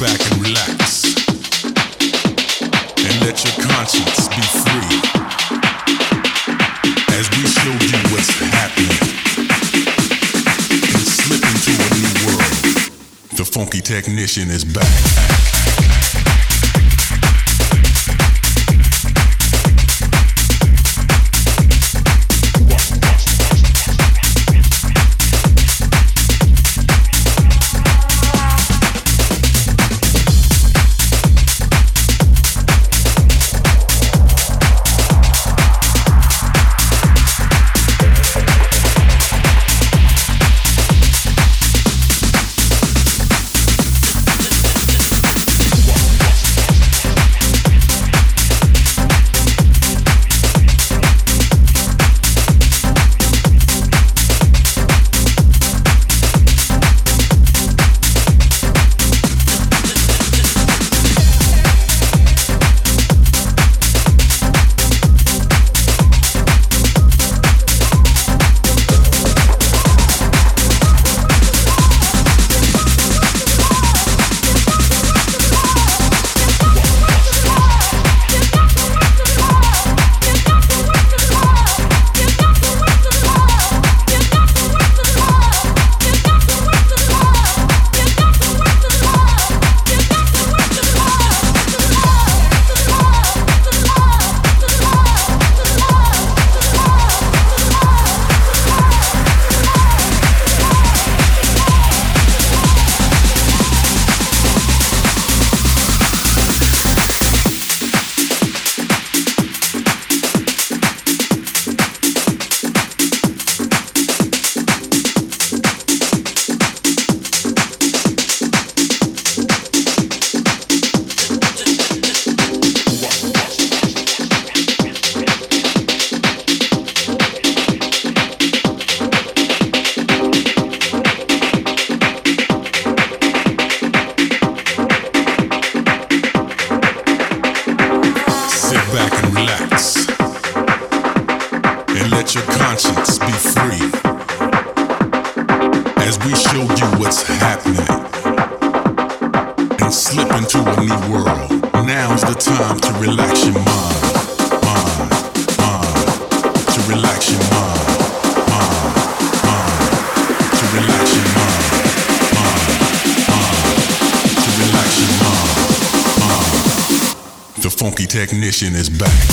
back and relax. And let your conscience be free. As we show you what's happening. And slip into a new world. The funky technician is back. technician is back.